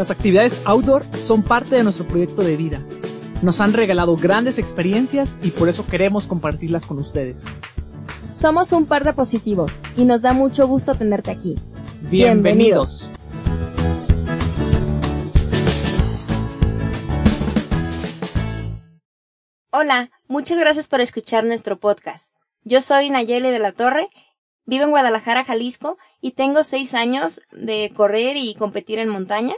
Las actividades outdoor son parte de nuestro proyecto de vida. Nos han regalado grandes experiencias y por eso queremos compartirlas con ustedes. Somos un par de positivos y nos da mucho gusto tenerte aquí. Bienvenidos. Hola, muchas gracias por escuchar nuestro podcast. Yo soy Nayeli de la Torre, vivo en Guadalajara, Jalisco, y tengo seis años de correr y competir en montaña,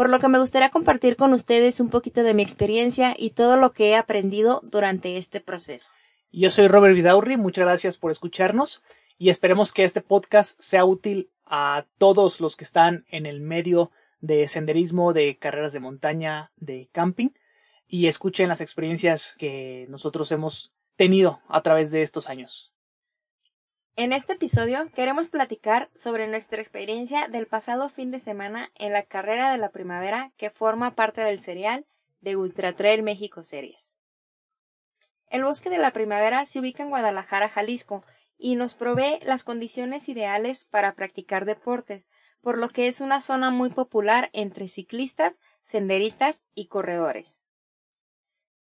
por lo que me gustaría compartir con ustedes un poquito de mi experiencia y todo lo que he aprendido durante este proceso. Yo soy Robert Vidaurri, muchas gracias por escucharnos y esperemos que este podcast sea útil a todos los que están en el medio de senderismo, de carreras de montaña, de camping y escuchen las experiencias que nosotros hemos tenido a través de estos años. En este episodio queremos platicar sobre nuestra experiencia del pasado fin de semana en la carrera de la primavera que forma parte del serial de Ultra Trail México Series. El bosque de la primavera se ubica en Guadalajara, Jalisco, y nos provee las condiciones ideales para practicar deportes, por lo que es una zona muy popular entre ciclistas, senderistas y corredores.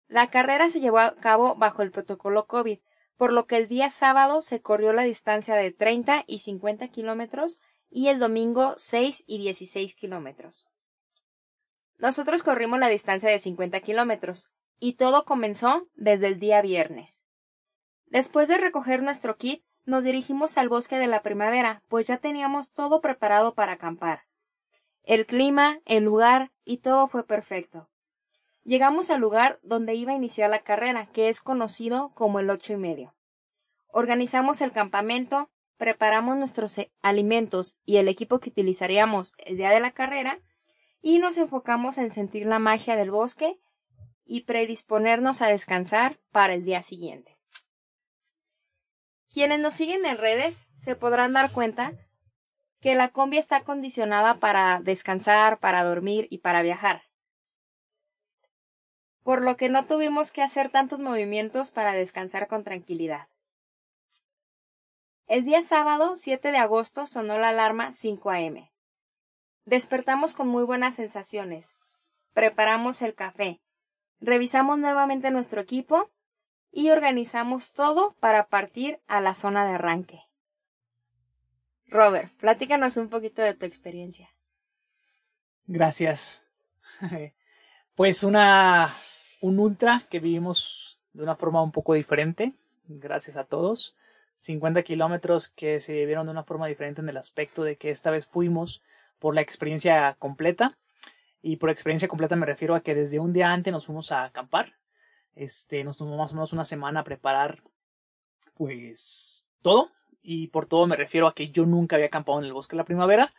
La carrera se llevó a cabo bajo el protocolo COVID, por lo que el día sábado se corrió la distancia de 30 y 50 kilómetros y el domingo 6 y 16 kilómetros. Nosotros corrimos la distancia de 50 kilómetros y todo comenzó desde el día viernes. Después de recoger nuestro kit, nos dirigimos al bosque de la primavera, pues ya teníamos todo preparado para acampar. El clima, el lugar y todo fue perfecto. Llegamos al lugar donde iba a iniciar la carrera, que es conocido como el ocho y medio. Organizamos el campamento, preparamos nuestros eh, alimentos y el equipo que utilizaríamos el día de la carrera, y nos enfocamos en sentir la magia del bosque y predisponernos a descansar para el día siguiente. Quienes nos siguen en redes se podrán dar cuenta que la combi está condicionada para descansar, para dormir y para viajar por lo que no tuvimos que hacer tantos movimientos para descansar con tranquilidad. El día sábado 7 de agosto sonó la alarma 5 a.m. Despertamos con muy buenas sensaciones. Preparamos el café, revisamos nuevamente nuestro equipo y organizamos todo para partir a la zona de arranque. Robert, platícanos un poquito de tu experiencia. Gracias. Pues una un ultra que vivimos de una forma un poco diferente, gracias a todos. 50 kilómetros que se vivieron de una forma diferente en el aspecto de que esta vez fuimos por la experiencia completa. Y por experiencia completa me refiero a que desde un día antes nos fuimos a acampar. Este, nos tomamos más o menos una semana a preparar, pues, todo. Y por todo me refiero a que yo nunca había acampado en el bosque de la primavera,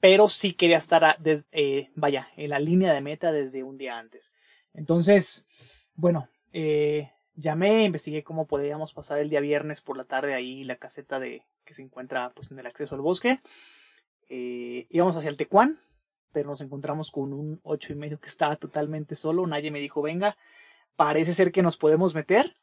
pero sí quería estar, eh, vaya, en la línea de meta desde un día antes. Entonces, bueno, eh, llamé, investigué cómo podíamos pasar el día viernes por la tarde ahí la caseta de que se encuentra pues en el acceso al bosque. Eh, íbamos hacia el Tecuán, pero nos encontramos con un ocho y medio que estaba totalmente solo. Nadie me dijo, venga, parece ser que nos podemos meter.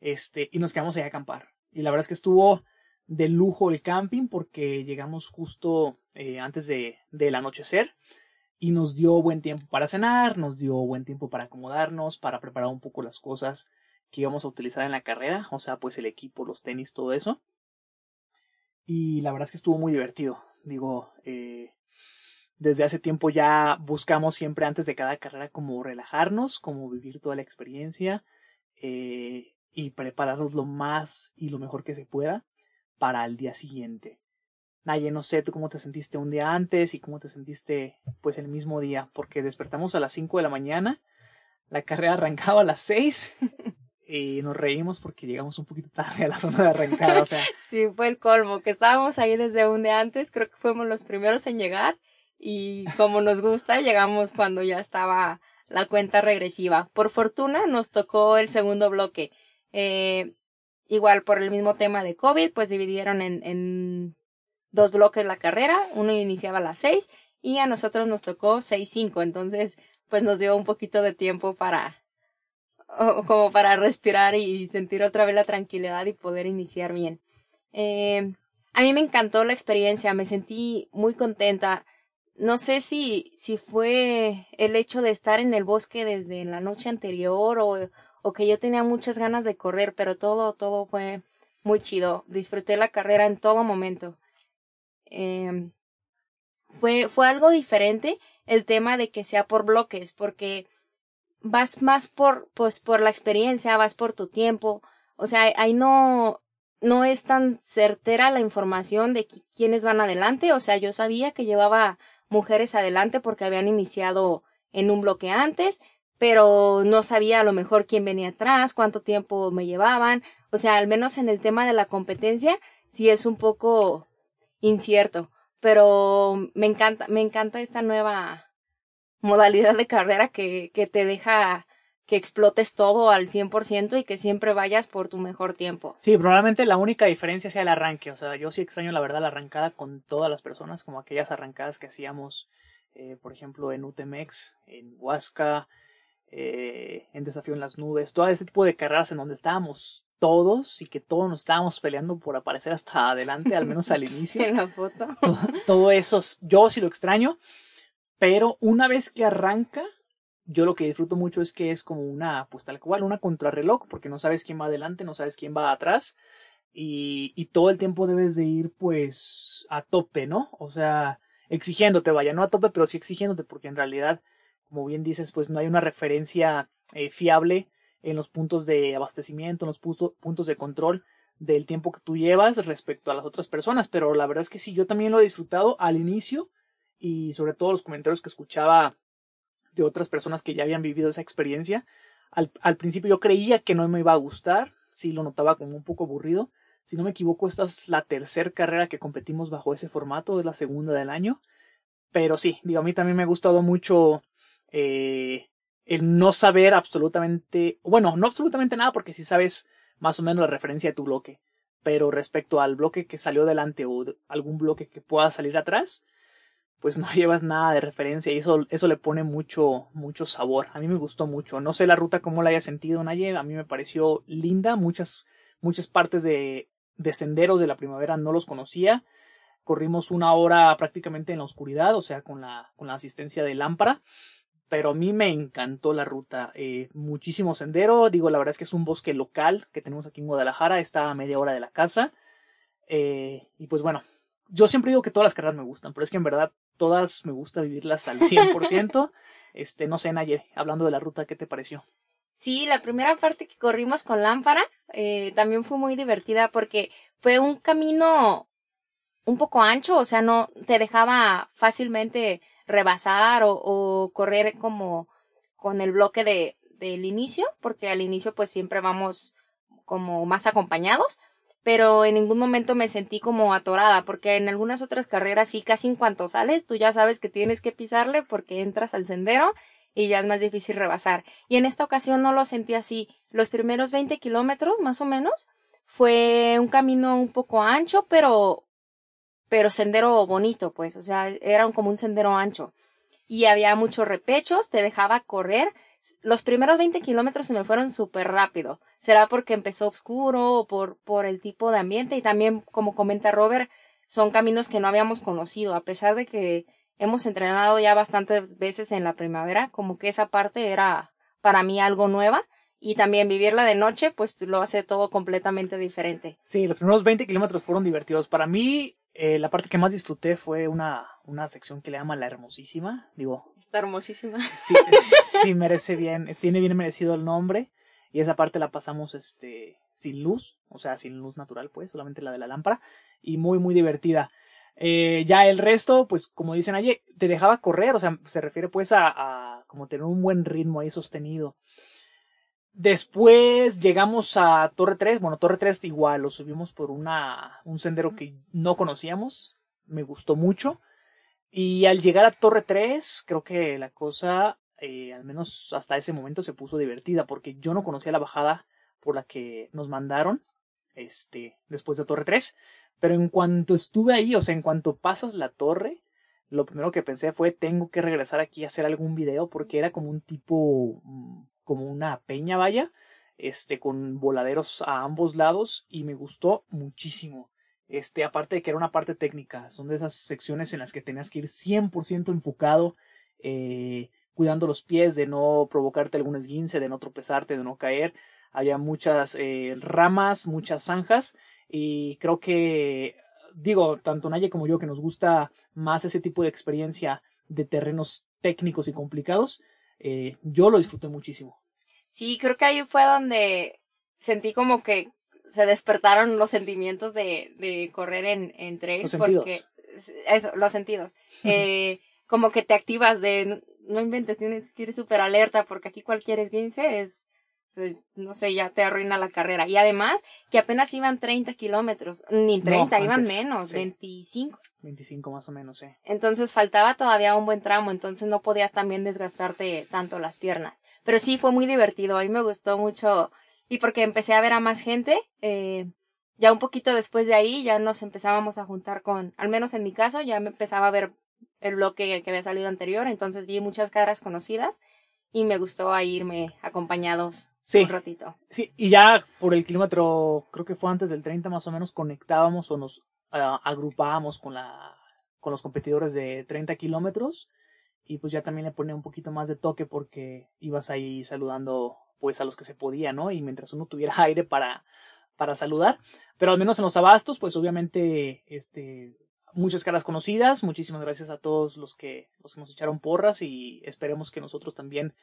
Este, y nos quedamos ahí a acampar. Y la verdad es que estuvo de lujo el camping porque llegamos justo eh, antes de, del anochecer y nos dio buen tiempo para cenar, nos dio buen tiempo para acomodarnos, para preparar un poco las cosas que íbamos a utilizar en la carrera, o sea, pues el equipo, los tenis, todo eso. Y la verdad es que estuvo muy divertido. Digo, eh, desde hace tiempo ya buscamos siempre antes de cada carrera como relajarnos, como vivir toda la experiencia eh, y prepararnos lo más y lo mejor que se pueda para el día siguiente. Naye, no sé tú cómo te sentiste un día antes y cómo te sentiste pues el mismo día, porque despertamos a las 5 de la mañana, la carrera arrancaba a las 6 y nos reímos porque llegamos un poquito tarde a la zona de arrancada, o sea. Sí, fue el colmo, que estábamos ahí desde un día antes, creo que fuimos los primeros en llegar y como nos gusta, llegamos cuando ya estaba la cuenta regresiva. Por fortuna nos tocó el segundo bloque. Eh, igual por el mismo tema de COVID, pues dividieron en, en dos bloques la carrera, uno iniciaba a las seis y a nosotros nos tocó seis cinco, entonces pues nos dio un poquito de tiempo para como para respirar y sentir otra vez la tranquilidad y poder iniciar bien. Eh, a mí me encantó la experiencia, me sentí muy contenta. no sé si, si fue el hecho de estar en el bosque desde la noche anterior o, o que yo tenía muchas ganas de correr, pero todo, todo fue muy chido. Disfruté la carrera en todo momento. Eh, fue, fue algo diferente el tema de que sea por bloques, porque vas más por, pues, por la experiencia, vas por tu tiempo. O sea, ahí no, no es tan certera la información de quiénes van adelante. O sea, yo sabía que llevaba mujeres adelante porque habían iniciado en un bloque antes, pero no sabía a lo mejor quién venía atrás, cuánto tiempo me llevaban. O sea, al menos en el tema de la competencia, sí es un poco incierto. Pero me encanta, me encanta esta nueva modalidad de carrera que, que te deja que explotes todo al 100% y que siempre vayas por tu mejor tiempo. Sí, probablemente la única diferencia sea el arranque. O sea, yo sí extraño la verdad la arrancada con todas las personas, como aquellas arrancadas que hacíamos, eh, por ejemplo, en UTMX, en Huasca, eh, en Desafío en las Nubes, todo este tipo de carreras en donde estábamos todos y que todos nos estábamos peleando por aparecer hasta adelante, al menos al inicio. en la foto. Todo, todo eso, yo sí lo extraño, pero una vez que arranca, yo lo que disfruto mucho es que es como una, pues tal cual, una contrarreloj, porque no sabes quién va adelante, no sabes quién va atrás, y, y todo el tiempo debes de ir pues a tope, ¿no? O sea, exigiéndote, vaya, no a tope, pero sí exigiéndote, porque en realidad, como bien dices, pues no hay una referencia eh, fiable en los puntos de abastecimiento, en los punto, puntos de control del tiempo que tú llevas respecto a las otras personas, pero la verdad es que sí, yo también lo he disfrutado al inicio y sobre todo los comentarios que escuchaba de otras personas que ya habían vivido esa experiencia. Al, al, principio yo creía que no me iba a gustar, sí lo notaba como un poco aburrido. Si no me equivoco, esta es la tercera carrera que competimos bajo ese formato, es la segunda del año. Pero sí, digo, a mí también me ha gustado mucho eh, el no saber absolutamente, bueno, no absolutamente nada, porque si sabes más o menos la referencia de tu bloque. Pero respecto al bloque que salió delante o algún bloque que pueda salir atrás, pues no llevas nada de referencia y eso, eso le pone mucho, mucho sabor. A mí me gustó mucho. No sé la ruta cómo la haya sentido Naye, a mí me pareció linda. Muchas, muchas partes de, de senderos de la primavera no los conocía. Corrimos una hora prácticamente en la oscuridad, o sea, con la, con la asistencia de lámpara. Pero a mí me encantó la ruta. Eh, muchísimo sendero. Digo, la verdad es que es un bosque local que tenemos aquí en Guadalajara. Está a media hora de la casa. Eh, y pues bueno, yo siempre digo que todas las carreras me gustan, pero es que en verdad todas me gusta vivirlas al 100%. este, no sé, Naye, hablando de la ruta, ¿qué te pareció? Sí, la primera parte que corrimos con lámpara eh, también fue muy divertida porque fue un camino un poco ancho, o sea, no te dejaba fácilmente rebasar o, correr como con el bloque de, del inicio, porque al inicio pues siempre vamos como más acompañados, pero en ningún momento me sentí como atorada, porque en algunas otras carreras sí, casi en cuanto sales, tú ya sabes que tienes que pisarle porque entras al sendero y ya es más difícil rebasar. Y en esta ocasión no lo sentí así. Los primeros 20 kilómetros, más o menos, fue un camino un poco ancho, pero, pero sendero bonito, pues, o sea, era como un sendero ancho. Y había muchos repechos, te dejaba correr, los primeros 20 kilómetros se me fueron súper rápido. Será porque empezó oscuro o por, por el tipo de ambiente y también, como comenta Robert, son caminos que no habíamos conocido, a pesar de que hemos entrenado ya bastantes veces en la primavera, como que esa parte era para mí algo nueva y también vivirla de noche, pues lo hace todo completamente diferente. Sí, los primeros 20 kilómetros fueron divertidos. Para mí, eh, la parte que más disfruté fue una, una sección que le llama La Hermosísima. Digo. Está hermosísima. Sí, sí, merece bien, tiene bien merecido el nombre. Y esa parte la pasamos este sin luz, o sea, sin luz natural, pues, solamente la de la lámpara. Y muy, muy divertida. Eh, ya el resto, pues, como dicen allí, te dejaba correr, o sea, se refiere pues a, a como tener un buen ritmo ahí sostenido. Después llegamos a Torre 3. Bueno, Torre 3 igual, lo subimos por una, un sendero que no conocíamos. Me gustó mucho. Y al llegar a Torre 3, creo que la cosa, eh, al menos hasta ese momento, se puso divertida, porque yo no conocía la bajada por la que nos mandaron, este, después de Torre 3. Pero en cuanto estuve ahí, o sea, en cuanto pasas la torre, lo primero que pensé fue, tengo que regresar aquí a hacer algún video, porque era como un tipo como una peña, vaya, este, con voladeros a ambos lados y me gustó muchísimo. Este, aparte de que era una parte técnica, son de esas secciones en las que tenías que ir 100% enfocado, eh, cuidando los pies, de no provocarte algún esguince, de no tropezarte, de no caer. Había muchas eh, ramas, muchas zanjas, y creo que, digo, tanto Naye como yo, que nos gusta más ese tipo de experiencia de terrenos técnicos y complicados, eh, yo lo disfruté muchísimo. Sí, creo que ahí fue donde sentí como que se despertaron los sentimientos de, de correr en, en trail. Los porque, eso, los sentidos. eh, como que te activas de, no, inventes, tienes que ir súper alerta porque aquí cualquier esguince es, pues, no sé, ya te arruina la carrera. Y además que apenas iban 30 kilómetros, ni 30, iban menos, sí. 25. 25 más o menos, sí. Entonces faltaba todavía un buen tramo, entonces no podías también desgastarte tanto las piernas. Pero sí fue muy divertido, a mí me gustó mucho y porque empecé a ver a más gente, eh, ya un poquito después de ahí ya nos empezábamos a juntar con, al menos en mi caso, ya me empezaba a ver el bloque que había salido anterior, entonces vi muchas caras conocidas y me gustó irme acompañados sí, un ratito. Sí, y ya por el kilómetro, creo que fue antes del 30 más o menos, conectábamos o nos uh, agrupábamos con, la, con los competidores de 30 kilómetros y pues ya también le ponía un poquito más de toque porque ibas ahí saludando pues a los que se podía, ¿no? Y mientras uno tuviera aire para, para saludar, pero al menos en los abastos, pues obviamente, este, muchas caras conocidas, muchísimas gracias a todos los que, los que nos echaron porras y esperemos que nosotros también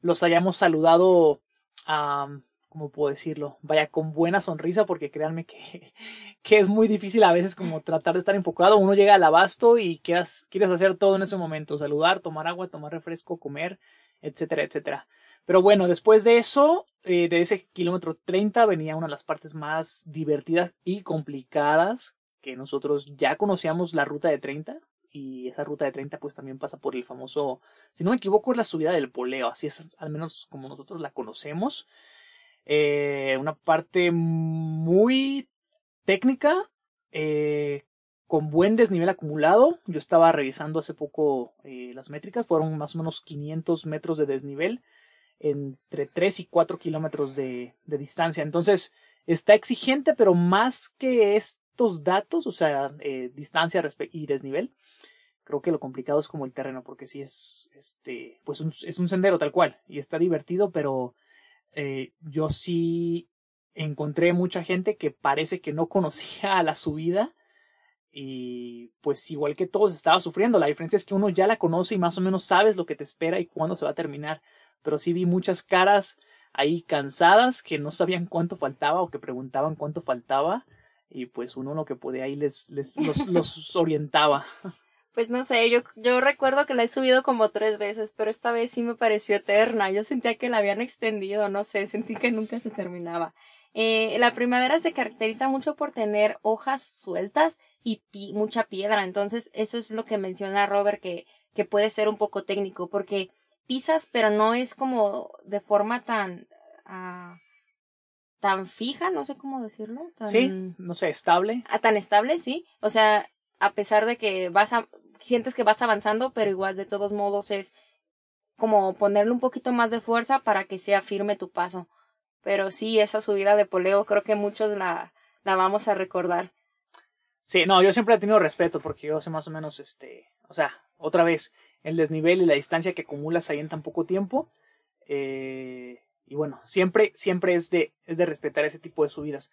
los hayamos saludado, um, ¿cómo puedo decirlo? Vaya, con buena sonrisa, porque créanme que, que es muy difícil a veces como tratar de estar enfocado, uno llega al abasto y quieras, quieres hacer todo en ese momento, saludar, tomar agua, tomar refresco, comer, etcétera, etcétera. Pero bueno, después de eso, eh, de ese kilómetro 30, venía una de las partes más divertidas y complicadas que nosotros ya conocíamos la ruta de 30 y esa ruta de 30 pues también pasa por el famoso, si no me equivoco, es la subida del poleo, así es al menos como nosotros la conocemos. Eh, una parte muy técnica, eh, con buen desnivel acumulado. Yo estaba revisando hace poco eh, las métricas, fueron más o menos 500 metros de desnivel entre 3 y 4 kilómetros de, distancia. Entonces, está exigente, pero más que estos datos, o sea, distancia y desnivel, creo que lo complicado es como el terreno, porque sí es, este, pues es un sendero tal cual, y está divertido, pero eh, yo sí encontré mucha gente que parece que no conocía a la subida y pues igual que todos estaba sufriendo. La diferencia es que uno ya la conoce y más o menos sabes lo que te espera y cuándo se va a terminar pero sí vi muchas caras ahí cansadas que no sabían cuánto faltaba o que preguntaban cuánto faltaba y pues uno lo que podía ahí les, les los, los orientaba. Pues no sé, yo, yo recuerdo que la he subido como tres veces, pero esta vez sí me pareció eterna. Yo sentía que la habían extendido, no sé, sentí que nunca se terminaba. Eh, la primavera se caracteriza mucho por tener hojas sueltas y pi mucha piedra, entonces eso es lo que menciona Robert que, que puede ser un poco técnico, porque pisas, pero no es como de forma tan uh, tan fija, no sé cómo decirlo. Tan, sí, no sé, estable. Ah, tan estable, sí. O sea, a pesar de que vas a, sientes que vas avanzando, pero igual de todos modos es como ponerle un poquito más de fuerza para que sea firme tu paso. Pero sí, esa subida de poleo creo que muchos la, la vamos a recordar. Sí, no, yo siempre he tenido respeto porque yo sé más o menos, este, o sea, otra vez, el desnivel y la distancia que acumulas ahí en tan poco tiempo. Eh, y bueno, siempre, siempre es de, es de respetar ese tipo de subidas.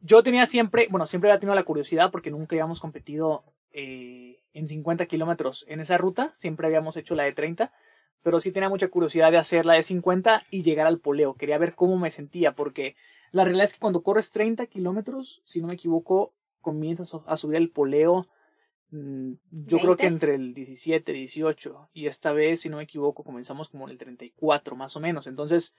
Yo tenía siempre, bueno, siempre había tenido la curiosidad porque nunca habíamos competido eh, en 50 kilómetros en esa ruta, siempre habíamos hecho la de 30, pero sí tenía mucha curiosidad de hacer la de 50 y llegar al poleo. Quería ver cómo me sentía porque la realidad es que cuando corres 30 kilómetros, si no me equivoco, comienzas a subir el poleo Mm, yo creo que entre el 17, 18 y esta vez, si no me equivoco, comenzamos como en el 34 más o menos. Entonces,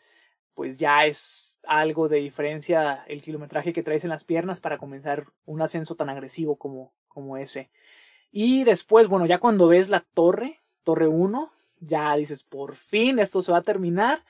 pues ya es algo de diferencia el kilometraje que traes en las piernas para comenzar un ascenso tan agresivo como, como ese. Y después, bueno, ya cuando ves la torre, torre 1, ya dices, por fin esto se va a terminar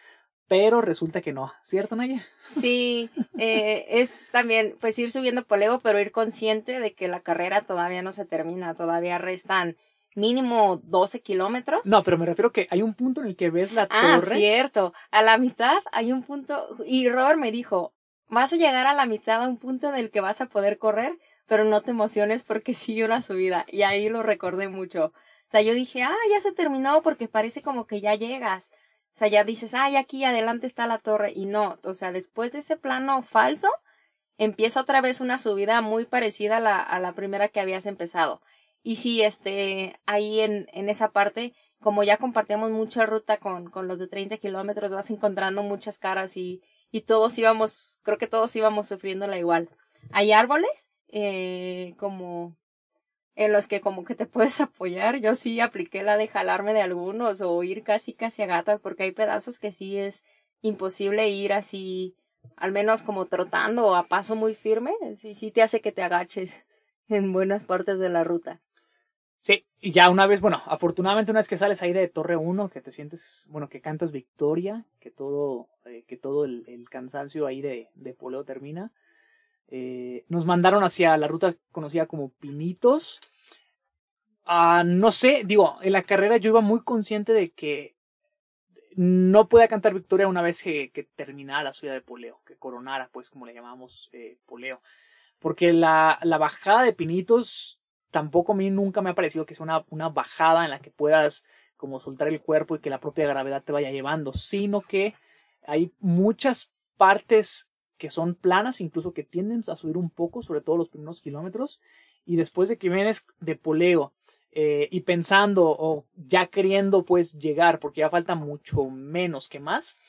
pero resulta que no, ¿cierto, Naya? Sí, eh, es también pues ir subiendo poleo, pero ir consciente de que la carrera todavía no se termina, todavía restan mínimo 12 kilómetros. No, pero me refiero que hay un punto en el que ves la ah, torre. Ah, cierto, a la mitad hay un punto, y Robert me dijo, vas a llegar a la mitad a un punto del que vas a poder correr, pero no te emociones porque sigue una subida. Y ahí lo recordé mucho. O sea, yo dije, ah, ya se terminó porque parece como que ya llegas. O sea, ya dices, ay, aquí adelante está la torre. Y no, o sea, después de ese plano falso, empieza otra vez una subida muy parecida a la, a la primera que habías empezado. Y sí, este, ahí en, en esa parte, como ya compartíamos mucha ruta con, con los de 30 kilómetros, vas encontrando muchas caras y, y todos íbamos, creo que todos íbamos sufriéndola igual. Hay árboles, eh, como en los que como que te puedes apoyar. Yo sí apliqué la de jalarme de algunos o ir casi casi a gatas porque hay pedazos que sí es imposible ir así, al menos como trotando o a paso muy firme. Sí, sí te hace que te agaches en buenas partes de la ruta. Sí, y ya una vez, bueno, afortunadamente una vez que sales ahí de Torre 1, que te sientes, bueno, que cantas victoria, que todo, eh, que todo el, el, cansancio ahí de, de poleo termina, eh, nos mandaron hacia la ruta conocida como Pinitos. Ah, no sé, digo, en la carrera yo iba muy consciente de que no podía cantar victoria una vez que, terminara la subida de poleo, que coronara, pues como le llamamos eh, poleo. Porque la, la bajada de Pinitos tampoco a mí nunca me ha parecido que sea una, una bajada en la que puedas como soltar el cuerpo y que la propia gravedad te vaya llevando, sino que hay muchas partes que son planas, incluso que tienden a subir un poco, sobre todo los primeros kilómetros, y después de que vienes de poleo eh, y pensando o ya queriendo pues llegar, porque ya falta mucho menos que más,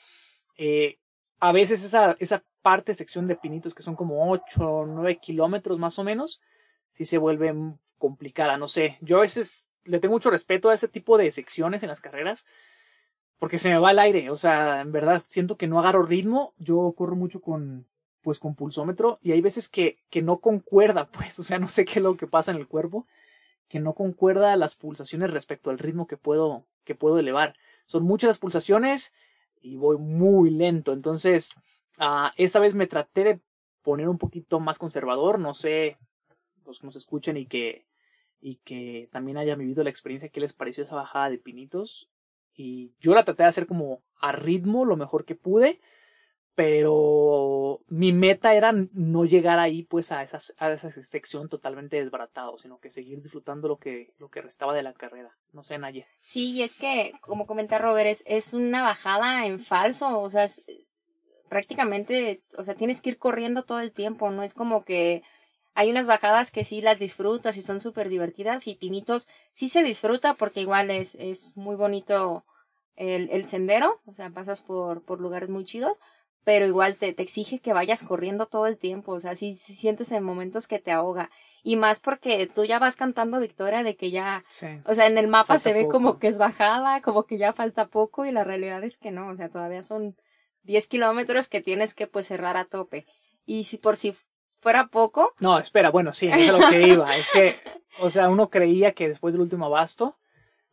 eh, a veces esa, esa parte, sección de pinitos que son como 8 o 9 kilómetros más o menos, sí se vuelve complicada, no sé, yo a veces le tengo mucho respeto a ese tipo de secciones en las carreras, porque se me va el aire, o sea, en verdad siento que no agarro ritmo, yo corro mucho con pues con pulsómetro y hay veces que, que no concuerda, pues, o sea, no sé qué es lo que pasa en el cuerpo, que no concuerda las pulsaciones respecto al ritmo que puedo, que puedo elevar. Son muchas las pulsaciones y voy muy lento, entonces, uh, esta vez me traté de poner un poquito más conservador, no sé, los que nos escuchen y que, y que también hayan vivido la experiencia, ¿qué les pareció esa bajada de pinitos? Y yo la traté de hacer como a ritmo lo mejor que pude, pero mi meta era no llegar ahí pues a, a esa sección totalmente desbaratado, sino que seguir disfrutando lo que, lo que restaba de la carrera. No sé, Naye. Sí, y es que, como comenta Robert, es, es una bajada en falso, o sea, es, prácticamente, o sea, tienes que ir corriendo todo el tiempo, no es como que hay unas bajadas que sí las disfrutas y son súper divertidas y Pinitos sí se disfruta porque igual es, es muy bonito el, el sendero, o sea, pasas por, por lugares muy chidos, pero igual te, te exige que vayas corriendo todo el tiempo, o sea, sí, sientes en momentos que te ahoga. Y más porque tú ya vas cantando victoria de que ya, o sea, en el mapa se ve como que es bajada, como que ya falta poco y la realidad es que no, o sea, todavía son 10 kilómetros que tienes que pues cerrar a tope. Y si por si fuera poco. No, espera, bueno, sí, es lo que iba. es que, o sea, uno creía que después del último abasto,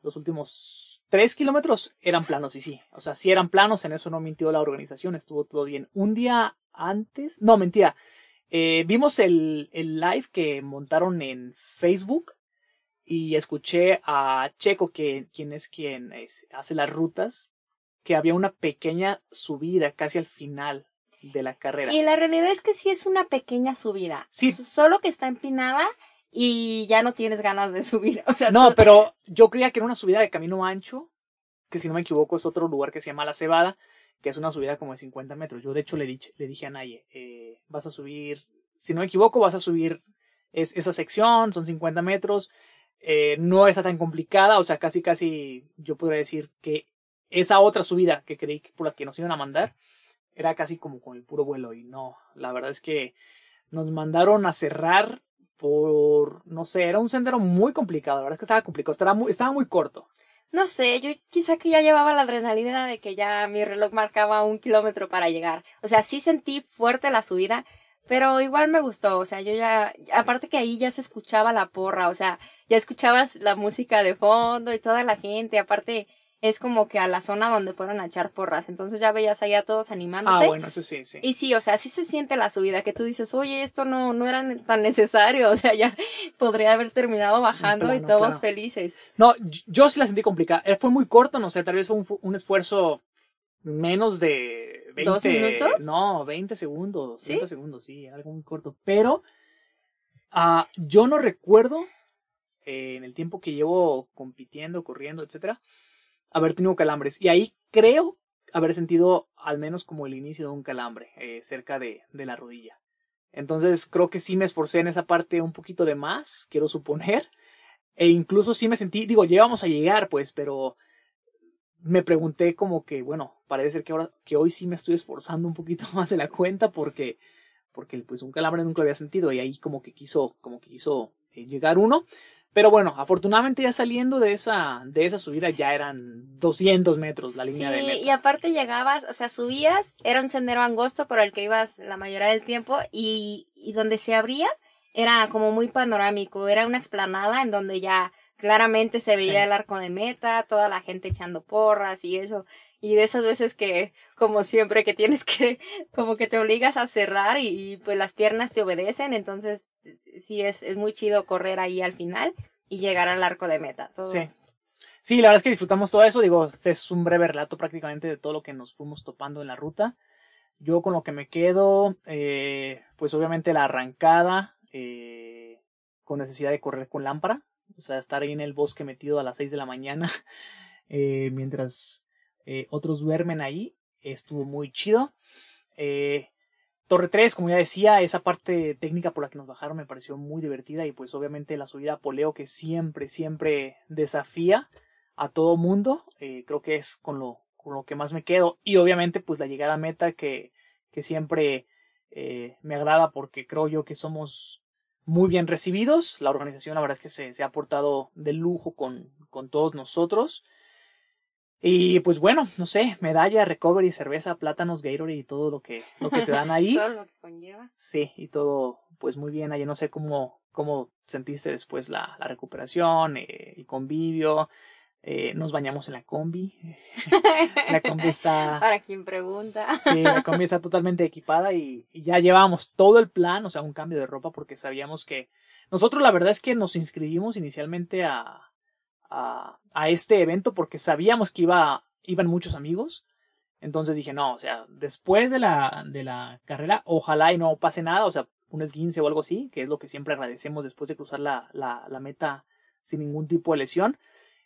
los últimos tres kilómetros eran planos, y sí. O sea, sí eran planos, en eso no mintió la organización, estuvo todo bien. Un día antes, no, mentira. Eh, vimos el, el live que montaron en Facebook y escuché a Checo, que, quien es quien hace las rutas, que había una pequeña subida casi al final de la carrera. Y la realidad es que sí es una pequeña subida. Sí. Solo que está empinada y ya no tienes ganas de subir. O sea, no, pero yo creía que era una subida de camino ancho, que si no me equivoco es otro lugar que se llama La Cebada, que es una subida como de 50 metros. Yo de hecho le, dije, le dije a Naye, eh, vas a subir, si no me equivoco, vas a subir es, esa sección, son 50 metros, eh, no está tan complicada, o sea, casi casi yo podría decir que esa otra subida que creí que por la que nos iban a mandar, era casi como con el puro vuelo y no, la verdad es que nos mandaron a cerrar por, no sé, era un sendero muy complicado, la verdad es que estaba complicado, estaba muy, estaba muy corto. No sé, yo quizá que ya llevaba la adrenalina de que ya mi reloj marcaba un kilómetro para llegar. O sea, sí sentí fuerte la subida, pero igual me gustó. O sea, yo ya, aparte que ahí ya se escuchaba la porra, o sea, ya escuchabas la música de fondo y toda la gente. Aparte, es como que a la zona donde fueron a echar porras. Entonces ya veías ahí a todos animándote. Ah, bueno, eso sí, sí. Y sí, o sea, sí se siente la subida, que tú dices, oye, esto no, no era tan necesario, o sea, ya podría haber terminado bajando y todos felices. No, yo sí la sentí complicada. Eh, fue muy corto, no sé, tal vez fue un, un esfuerzo menos de 20. ¿Dos minutos? No, 20 segundos. ¿Sí? segundos, sí, algo muy corto. Pero Ah, yo no recuerdo eh, en el tiempo que llevo compitiendo, corriendo, etcétera, haber tenido calambres. Y ahí creo haber sentido al menos como el inicio de un calambre eh, cerca de, de la rodilla. Entonces creo que sí me esforcé en esa parte un poquito de más, quiero suponer. E incluso sí me sentí, digo, llegamos a llegar, pues, pero me pregunté como que, bueno, parece ser que ahora, que hoy sí me estoy esforzando un poquito más de la cuenta porque, porque pues un calambre nunca lo había sentido y ahí como que quiso, como que quiso eh, llegar uno. Pero bueno, afortunadamente ya saliendo de esa, de esa subida ya eran 200 metros la línea de meta. y aparte llegabas, o sea, subías, era un sendero angosto por el que ibas la mayoría del tiempo y, y donde se abría era como muy panorámico, era una explanada en donde ya claramente se veía el arco de meta, toda la gente echando porras y eso. Y de esas veces que, como siempre, que tienes que, como que te obligas a cerrar y, pues las piernas te obedecen, entonces sí es, es muy chido correr ahí al final y llegar al arco de meta. Sí. Sí, la verdad es que disfrutamos todo eso. Digo, este es un breve relato prácticamente de todo lo que nos fuimos topando en la ruta. Yo con lo que me quedo, eh, pues obviamente la arrancada, eh, con necesidad de correr con lámpara. O sea, estar ahí en el bosque metido a las 6 de la mañana eh, mientras eh, otros duermen ahí. Estuvo muy chido. Eh, Torre 3, como ya decía, esa parte técnica por la que nos bajaron me pareció muy divertida y pues obviamente la subida a Poleo que siempre, siempre desafía a todo mundo, eh, creo que es con lo, con lo que más me quedo y obviamente pues la llegada a meta que, que siempre eh, me agrada porque creo yo que somos muy bien recibidos, la organización la verdad es que se, se ha portado de lujo con, con todos nosotros y pues bueno, no sé, medalla, recovery, cerveza, plátanos, Gatorade y todo lo que, lo que te dan ahí. todo lo que conlleva. Sí, y todo pues muy bien ahí. No sé cómo, cómo sentiste después la, la recuperación, eh, el convivio. Eh, nos bañamos en la combi. la combi está... Para quien pregunta. sí, la combi está totalmente equipada y, y ya llevábamos todo el plan, o sea, un cambio de ropa porque sabíamos que... Nosotros la verdad es que nos inscribimos inicialmente a, a, este evento porque sabíamos que iba, iban muchos amigos. Entonces dije, no, o sea, después de la, de la carrera, ojalá y no pase nada, o sea, un esguince o algo así, que es lo que siempre agradecemos después de cruzar la, la, la meta sin ningún tipo de lesión.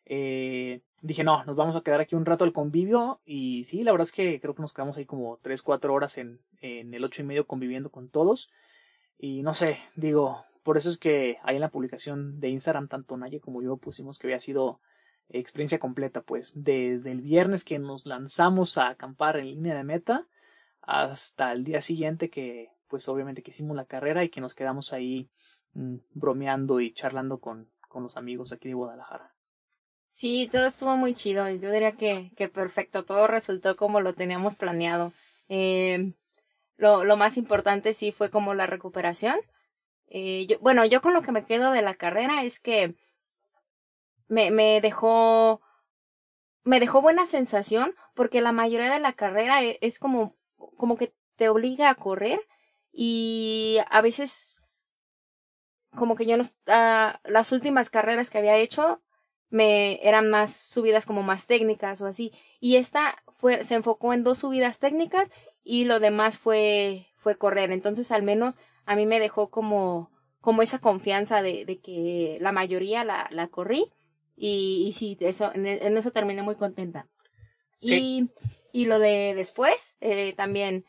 Eh, dije, no, nos vamos a quedar aquí un rato al convivio y sí, la verdad es que creo que nos quedamos ahí como 3, 4 horas en, en el ocho y medio conviviendo con todos. Y no sé, digo, por eso es que ahí en la publicación de Instagram, tanto Naye como yo pusimos que había sido experiencia completa, pues desde el viernes que nos lanzamos a acampar en línea de meta hasta el día siguiente que pues obviamente que hicimos la carrera y que nos quedamos ahí mmm, bromeando y charlando con, con los amigos aquí de Guadalajara. Sí, todo estuvo muy chido. Yo diría que, que perfecto. Todo resultó como lo teníamos planeado. Eh, lo, lo más importante sí fue como la recuperación. Eh, bueno, yo con lo que me quedo de la carrera es que me, me dejó, me dejó buena sensación porque la mayoría de la carrera es, es como, como que te obliga a correr y a veces como que yo no, uh, las últimas carreras que había hecho me eran más subidas como más técnicas o así y esta fue se enfocó en dos subidas técnicas y lo demás fue fue correr. Entonces al menos a mí me dejó como, como esa confianza de, de que la mayoría la, la corrí y, y sí, eso, en, en, eso terminé muy contenta. Sí. Y, y lo de después, eh, también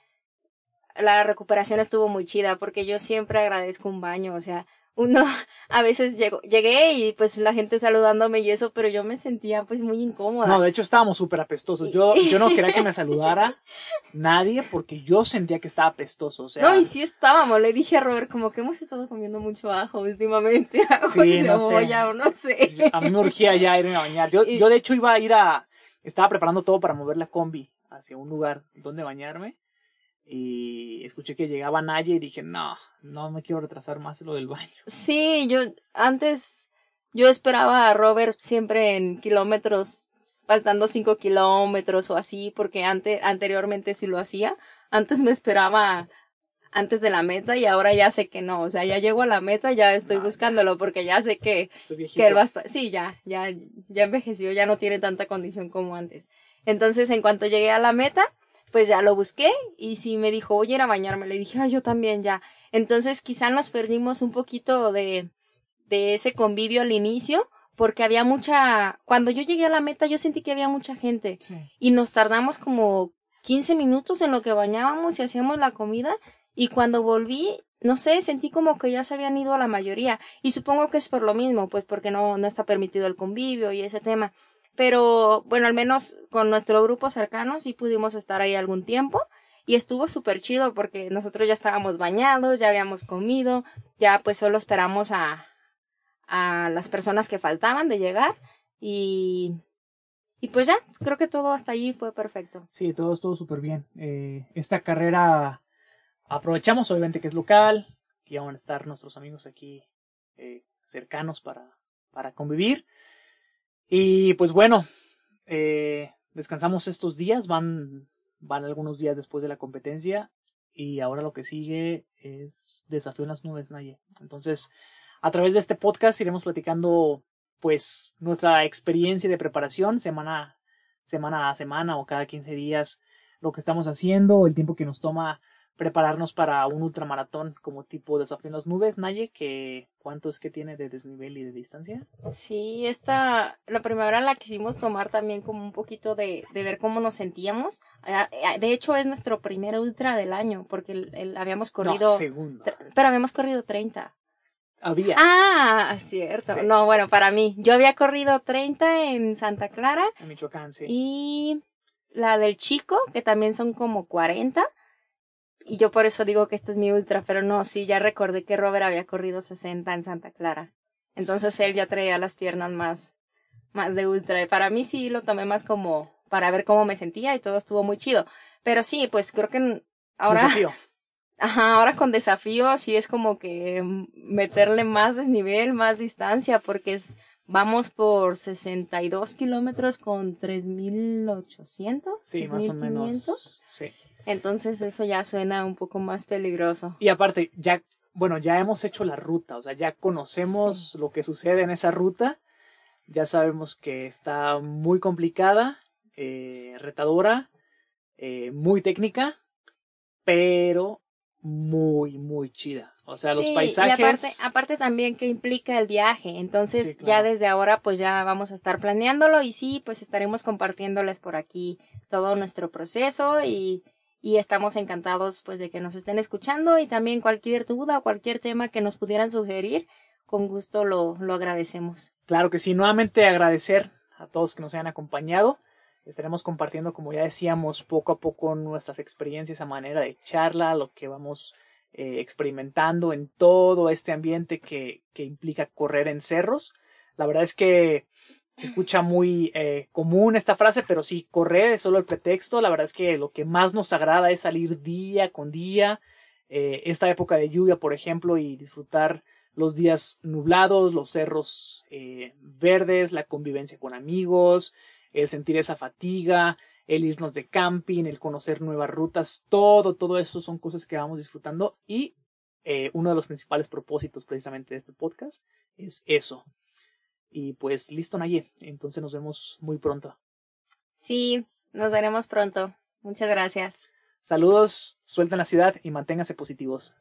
la recuperación estuvo muy chida porque yo siempre agradezco un baño, o sea, uno a veces llegó, llegué y pues la gente saludándome y eso, pero yo me sentía pues muy incómoda. No, de hecho estábamos súper apestosos. Yo, yo no quería que me saludara nadie porque yo sentía que estaba apestoso. O sea, no, y sí estábamos. Le dije a Robert como que hemos estado comiendo mucho ajo últimamente. Ajo sí, y no cebolla sé. o no sé. A mí me urgía ya irme a bañar. Yo, Y- yo de hecho iba a ir a, estaba preparando todo para mover la combi hacia un lugar donde bañarme. Y escuché que llegaba Naya y dije, no, no me quiero retrasar más lo del baño. Sí, yo antes yo esperaba a Robert siempre en kilómetros, faltando cinco kilómetros o así, porque antes, anteriormente sí lo hacía. Antes me esperaba antes de la meta y ahora ya sé que no. O sea, ya llego a la meta, ya estoy No, buscándolo porque ya sé que, que él va a estar, sí, ya, ya, ya envejeció, ya no tiene tanta condición como antes. Entonces, en cuanto llegué a la meta, pues ya lo busqué y sí me dijo, oye, ir a bañarme. Le dije, ah, yo también ya. Entonces quizá nos perdimos un poquito de, de ese convivio al inicio, porque había mucha, cuando yo llegué a la meta yo sentí que había mucha gente y nos tardamos como 15 minutos en lo que bañábamos y hacíamos la comida y cuando volví, no sé, sentí como que ya se habían ido la mayoría y supongo que es por lo mismo, pues porque no, no está permitido el convivio y ese tema. Pero bueno, al menos con nuestro grupo cercano sí pudimos estar ahí algún tiempo y estuvo súper chido porque nosotros ya estábamos bañados, ya habíamos comido, ya pues solo esperamos a, a las personas que faltaban de llegar y, y pues ya, creo que todo hasta allí fue perfecto. Sí, todo estuvo súper bien. Eh, esta carrera aprovechamos obviamente que es local, que van a estar nuestros amigos aquí eh, cercanos para, para convivir. Y pues bueno, eh, descansamos estos días, van, van algunos días después de la competencia y ahora lo que sigue es desafío en las nubes, Naye. Entonces, a través de este podcast iremos platicando pues nuestra experiencia de preparación semana, semana a semana o cada 15 días, lo que estamos haciendo, el tiempo que nos toma prepararnos para un ultramaratón como tipo desafío en las nubes, Naye, que cuánto es que tiene de desnivel y de distancia. Sí, esta, la primera la quisimos tomar también como un poquito de, de ver cómo nos sentíamos. Ah, ah, de hecho, es nuestro primer ultra del año, porque el, habíamos corrido. No, segundo. Pero habíamos corrido 30. Había. Ah, cierto. No, bueno, para mí. Yo había corrido 30 en Santa Clara. En Michoacán, sí. Y la del chico, que también son como 40. Y yo por eso digo que este es mi ultra, pero no, sí, ya recordé que Robert había corrido 60 en Santa Clara. Entonces él ya traía las piernas más, más de ultra. Y para mí sí lo tomé más como para ver cómo me sentía y todo estuvo muy chido. Pero sí, pues creo que ahora. Desafío. Ajá, ahora con desafíos sí es como que meterle más desnivel, más distancia, porque es, vamos por 62 kilómetros con 3.800. Sí, más o menos. Sí. Entonces eso ya suena un poco más peligroso. Y aparte, ya, bueno, ya hemos hecho la ruta, o sea, ya conocemos lo que sucede en esa ruta, ya sabemos que está muy complicada, eh, retadora, eh, muy técnica, pero muy, muy chida. O sea, los paisajes. Y aparte, aparte también que implica el viaje. Entonces, ya desde ahora, pues ya vamos a estar planeándolo y sí, pues estaremos compartiéndoles por aquí todo nuestro proceso y, y estamos encantados pues de que nos estén escuchando y también cualquier duda o cualquier tema que nos pudieran sugerir, con gusto lo, lo agradecemos. Claro que sí, nuevamente agradecer a todos que nos hayan acompañado. Estaremos compartiendo, como ya decíamos, poco a poco nuestras experiencias a manera de charla, lo que vamos eh, experimentando en todo este ambiente que, que implica correr en cerros. La verdad es que se escucha muy eh, común esta frase, pero sí, correr es solo el pretexto. La verdad es que lo que más nos agrada es salir día con día, eh, esta época de lluvia, por ejemplo, y disfrutar los días nublados, los cerros verdes, la convivencia con amigos, el sentir esa fatiga, el irnos de camping, el conocer nuevas rutas, todo, todo eso son cosas que vamos disfrutando y eh, uno de los principales propósitos precisamente de este podcast es eso. Y pues listo, Naye, entonces nos vemos muy pronto. Sí, nos veremos pronto. Muchas gracias. Saludos, suelten la ciudad y manténganse positivos.